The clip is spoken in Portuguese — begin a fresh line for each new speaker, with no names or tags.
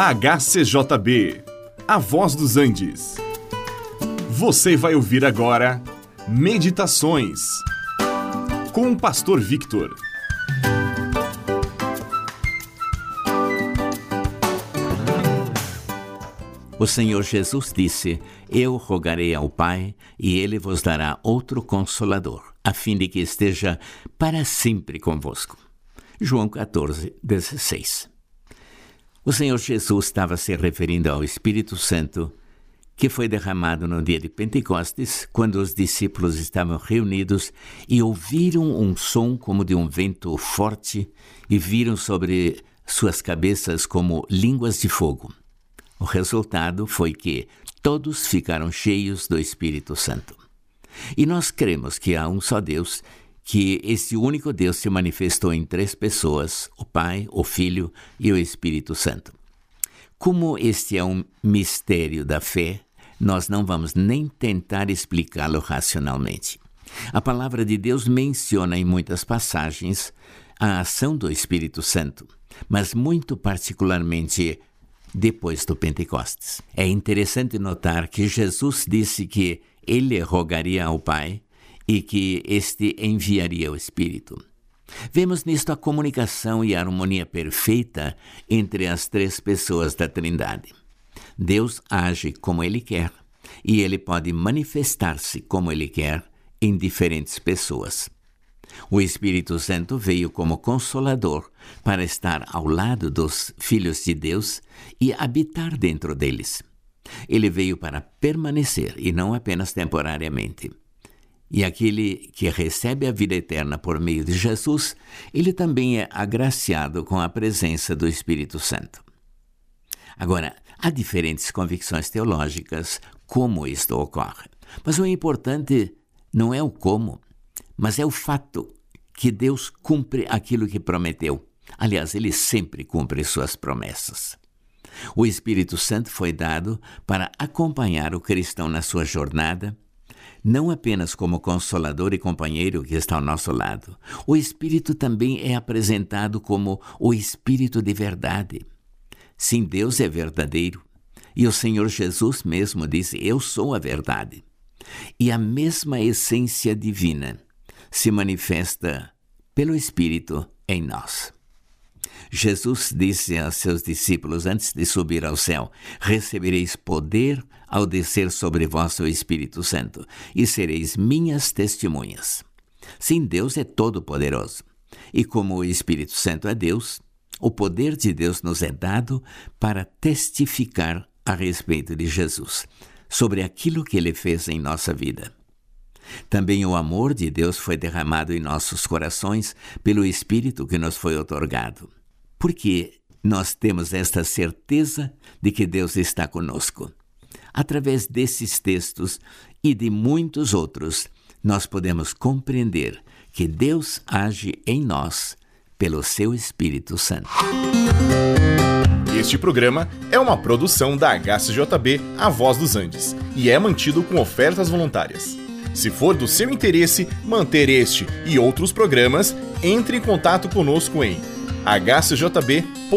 HCJB, A Voz dos Andes. Você vai ouvir agora Meditações com o Pastor Victor.
O Senhor Jesus disse: Eu rogarei ao Pai, e ele vos dará outro consolador, a fim de que esteja para sempre convosco. João 14, 16. O Senhor Jesus estava se referindo ao Espírito Santo que foi derramado no dia de Pentecostes, quando os discípulos estavam reunidos e ouviram um som como de um vento forte e viram sobre suas cabeças como línguas de fogo. O resultado foi que todos ficaram cheios do Espírito Santo. E nós cremos que há um só Deus, que esse único Deus se manifestou em três pessoas: o Pai, o Filho e o Espírito Santo. Como este é um mistério da fé, nós não vamos nem tentar explicá-lo racionalmente. A palavra de Deus menciona em muitas passagens a ação do Espírito Santo, mas muito particularmente depois do Pentecostes. É interessante notar que Jesus disse que ele rogaria ao Pai e que este enviaria o Espírito. Vemos nisto a comunicação e a harmonia perfeita entre as três pessoas da Trindade. Deus age como ele quer e ele pode manifestar-se como ele quer em diferentes pessoas. O Espírito Santo veio como consolador para estar ao lado dos filhos de Deus e habitar dentro deles. Ele veio para permanecer e não apenas temporariamente. E aquele que recebe a vida eterna por meio de Jesus, ele também é agraciado com a presença do Espírito Santo. Agora, há diferentes convicções teológicas como isto ocorre. Mas o importante não é o como, mas é o fato que Deus cumpre aquilo que prometeu. Aliás, ele sempre cumpre suas promessas. O Espírito Santo foi dado para acompanhar o cristão na sua jornada, não apenas como consolador e companheiro que está ao nosso lado. O Espírito também é apresentado como o Espírito de verdade. Sim, Deus é verdadeiro. E o Senhor Jesus mesmo disse: Eu sou a verdade. E a mesma essência divina se manifesta pelo Espírito em nós. Jesus disse a seus discípulos antes de subir ao céu: Recebereis poder ao descer sobre vós o Espírito Santo, e sereis minhas testemunhas. Sim, Deus é todo-poderoso. E como o Espírito Santo é Deus, o poder de Deus nos é dado para testificar a respeito de Jesus, sobre aquilo que ele fez em nossa vida. Também o amor de Deus foi derramado em nossos corações pelo Espírito que nos foi otorgado. Porque nós temos esta certeza de que Deus está conosco. Através desses textos e de muitos outros, nós podemos compreender que Deus age em nós pelo seu Espírito Santo.
Este programa é uma produção da HCJB A Voz dos Andes e é mantido com ofertas voluntárias. Se for do seu interesse manter este e outros programas, entre em contato conosco em hcjb.com.br.